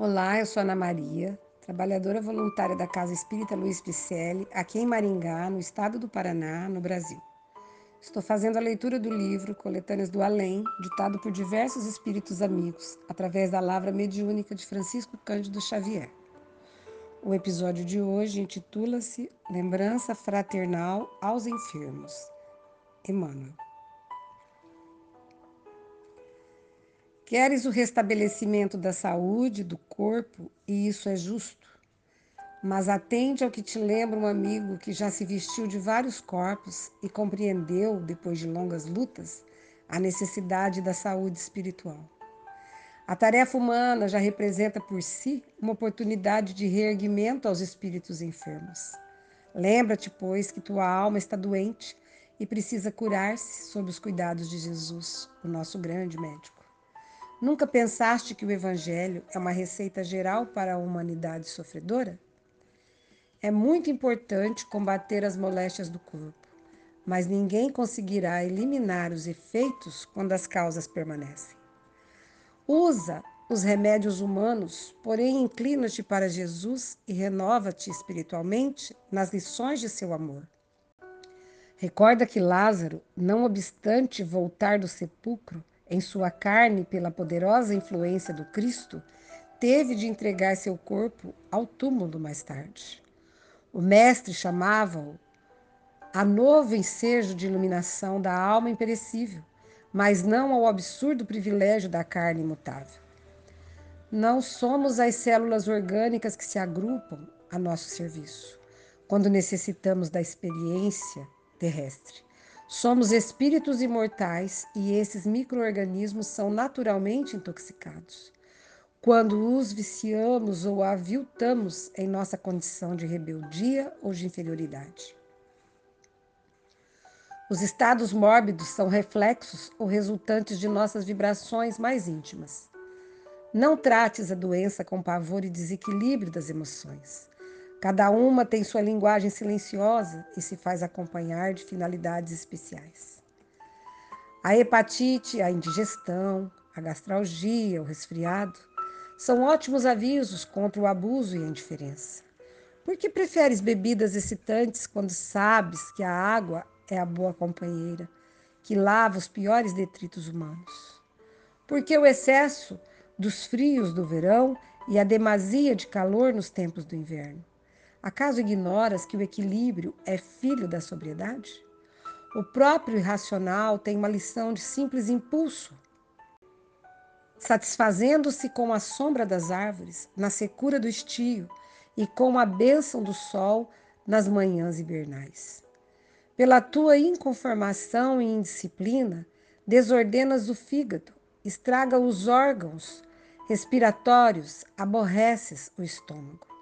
Olá, eu sou Ana Maria, trabalhadora voluntária da Casa Espírita Luiz Picelli, aqui em Maringá, no estado do Paraná, no Brasil. Estou fazendo a leitura do livro Coletâneas do Além, ditado por diversos espíritos amigos, através da lavra mediúnica de Francisco Cândido Xavier. O episódio de hoje intitula-se Lembrança Fraternal aos Enfermos. Emmanuel. Queres o restabelecimento da saúde do corpo, e isso é justo. Mas atende ao que te lembra um amigo que já se vestiu de vários corpos e compreendeu, depois de longas lutas, a necessidade da saúde espiritual. A tarefa humana já representa por si uma oportunidade de reerguimento aos espíritos enfermos. Lembra-te, pois, que tua alma está doente e precisa curar-se sob os cuidados de Jesus, o nosso grande médico. Nunca pensaste que o Evangelho é uma receita geral para a humanidade sofredora? É muito importante combater as moléstias do corpo, mas ninguém conseguirá eliminar os efeitos quando as causas permanecem. Usa os remédios humanos, porém inclina-te para Jesus e renova-te espiritualmente nas lições de seu amor. Recorda que Lázaro, não obstante voltar do sepulcro, em sua carne pela poderosa influência do Cristo, teve de entregar seu corpo ao túmulo mais tarde. O Mestre chamava-o a novo ensejo de iluminação da alma imperecível, mas não ao absurdo privilégio da carne imutável. Não somos as células orgânicas que se agrupam a nosso serviço, quando necessitamos da experiência terrestre. Somos espíritos imortais e esses microorganismos são naturalmente intoxicados. Quando os viciamos ou aviltamos em nossa condição de rebeldia ou de inferioridade. Os estados mórbidos são reflexos ou resultantes de nossas vibrações mais íntimas. Não trates a doença com pavor e desequilíbrio das emoções. Cada uma tem sua linguagem silenciosa e se faz acompanhar de finalidades especiais. A hepatite, a indigestão, a gastralgia, o resfriado são ótimos avisos contra o abuso e a indiferença. Por que preferes bebidas excitantes quando sabes que a água é a boa companheira que lava os piores detritos humanos? Por que o excesso dos frios do verão e a demasia de calor nos tempos do inverno? Acaso ignoras que o equilíbrio é filho da sobriedade? O próprio irracional tem uma lição de simples impulso, satisfazendo-se com a sombra das árvores, na secura do estio e com a bênção do sol nas manhãs hibernais. Pela tua inconformação e indisciplina, desordenas o fígado, estraga os órgãos respiratórios, aborreces o estômago.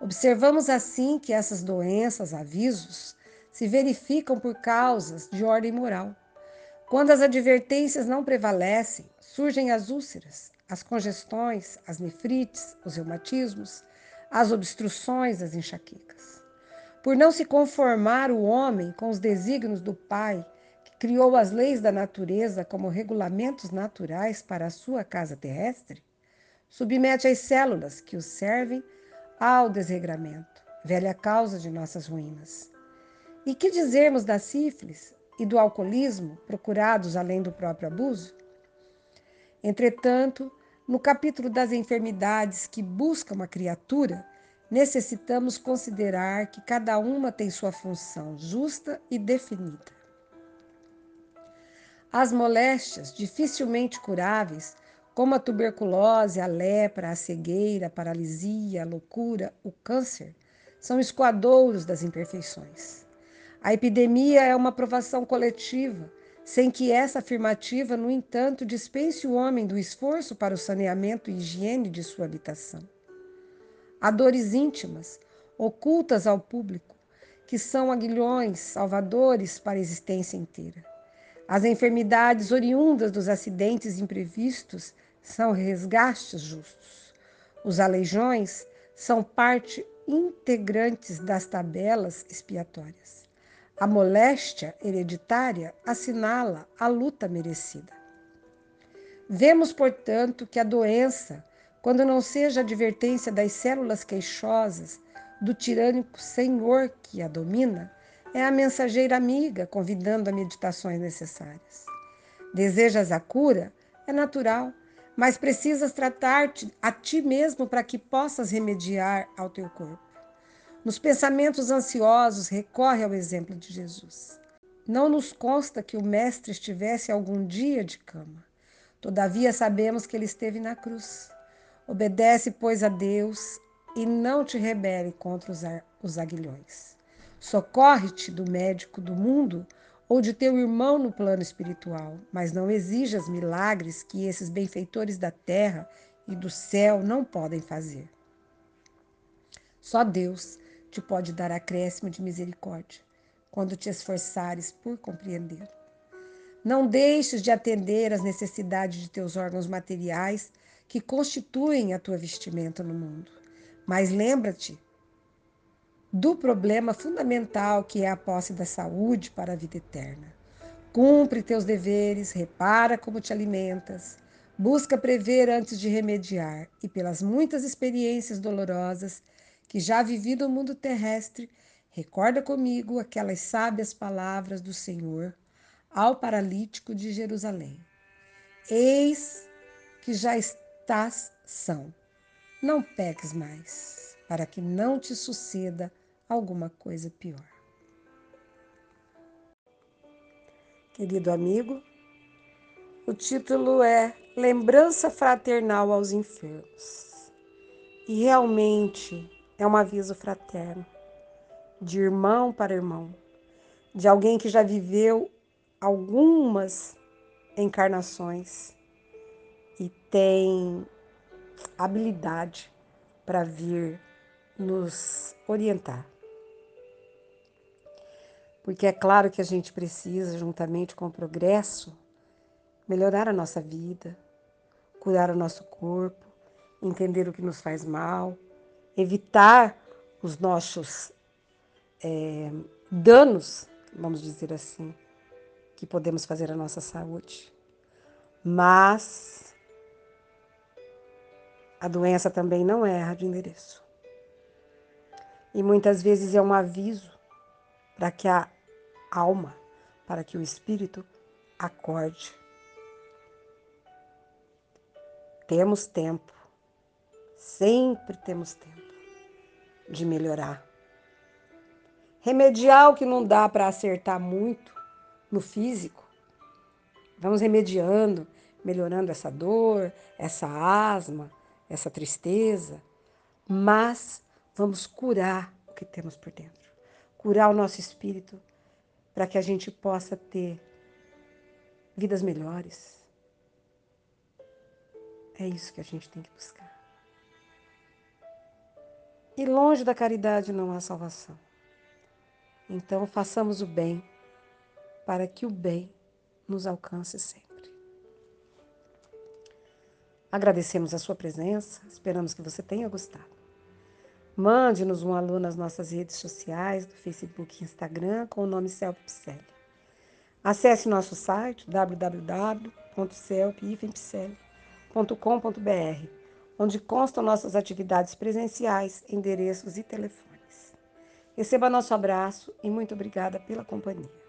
Observamos assim que essas doenças, avisos, se verificam por causas de ordem moral. Quando as advertências não prevalecem, surgem as úlceras, as congestões, as nefrites, os reumatismos, as obstruções, as enxaquecas. Por não se conformar o homem com os desígnios do Pai, que criou as leis da natureza como regulamentos naturais para a sua casa terrestre, submete as células que o servem ao desregramento, velha causa de nossas ruínas. E que dizermos da sífilis e do alcoolismo, procurados além do próprio abuso? Entretanto, no capítulo das enfermidades que buscam a criatura, necessitamos considerar que cada uma tem sua função justa e definida. As moléstias, dificilmente curáveis, como a tuberculose, a lepra, a cegueira, a paralisia, a loucura, o câncer, são escoadouros das imperfeições. A epidemia é uma provação coletiva, sem que essa afirmativa, no entanto, dispense o homem do esforço para o saneamento e higiene de sua habitação. Há dores íntimas, ocultas ao público, que são aguilhões salvadores para a existência inteira. As enfermidades oriundas dos acidentes imprevistos são resgastes justos. Os aleijões são parte integrantes das tabelas expiatórias. A moléstia hereditária assinala a luta merecida. Vemos, portanto, que a doença, quando não seja advertência das células queixosas do tirânico senhor que a domina, é a mensageira amiga convidando a meditações necessárias. Desejas a cura? É natural, mas precisas tratar-te a ti mesmo para que possas remediar ao teu corpo. Nos pensamentos ansiosos, recorre ao exemplo de Jesus. Não nos consta que o Mestre estivesse algum dia de cama. Todavia sabemos que ele esteve na cruz. Obedece, pois, a Deus e não te rebele contra os, aguilhões. Socorre-te do médico do mundo ou de teu irmão no plano espiritual, mas não exijas milagres que esses benfeitores da terra e do céu não podem fazer. Só Deus te pode dar acréscimo de misericórdia quando te esforçares por compreendê-lo. Não deixes de atender às necessidades de teus órgãos materiais que constituem a tua vestimenta no mundo. Mas lembra-te do problema fundamental que é a posse da saúde para a vida eterna. Cumpre teus deveres, repara como te alimentas, busca prever antes de remediar, e pelas muitas experiências dolorosas que já vivi no mundo terrestre, recorda comigo aquelas sábias palavras do Senhor ao paralítico de Jerusalém: Eis que já estás são. Não peques mais, para que não te suceda alguma coisa pior. Querido amigo, o título é Lembrança Fraternal aos Enfermos. E realmente é um aviso fraterno, de irmão para irmão, de alguém que já viveu algumas encarnações e tem habilidade para vir nos orientar porque é claro que a gente precisa, juntamente com o progresso, melhorar a nossa vida, curar o nosso corpo, entender o que nos faz mal, evitar os nossos é, danos, vamos dizer assim, que podemos fazer à nossa saúde. Mas a doença também não erra de endereço. E muitas vezes é um aviso para que a alma, para que o espírito acorde. Temos tempo, sempre temos tempo de melhorar. Remediar o que não dá para acertar muito no físico. Vamos remediando, melhorando essa dor, essa asma, essa tristeza, mas vamos curar o que temos por dentro curar o nosso espírito, para que a gente possa ter vidas melhores. É isso que a gente tem que buscar. E longe da caridade não há salvação. Então façamos o bem para que o bem nos alcance sempre. Agradecemos a sua presença, esperamos que você tenha gostado. Mande-nos um alô nas nossas redes sociais, do Facebook e Instagram, com o nome Celp Acesse nosso site www.celp.com.br, onde constam nossas atividades presenciais, endereços e telefones. Receba nosso abraço e muito obrigada pela companhia.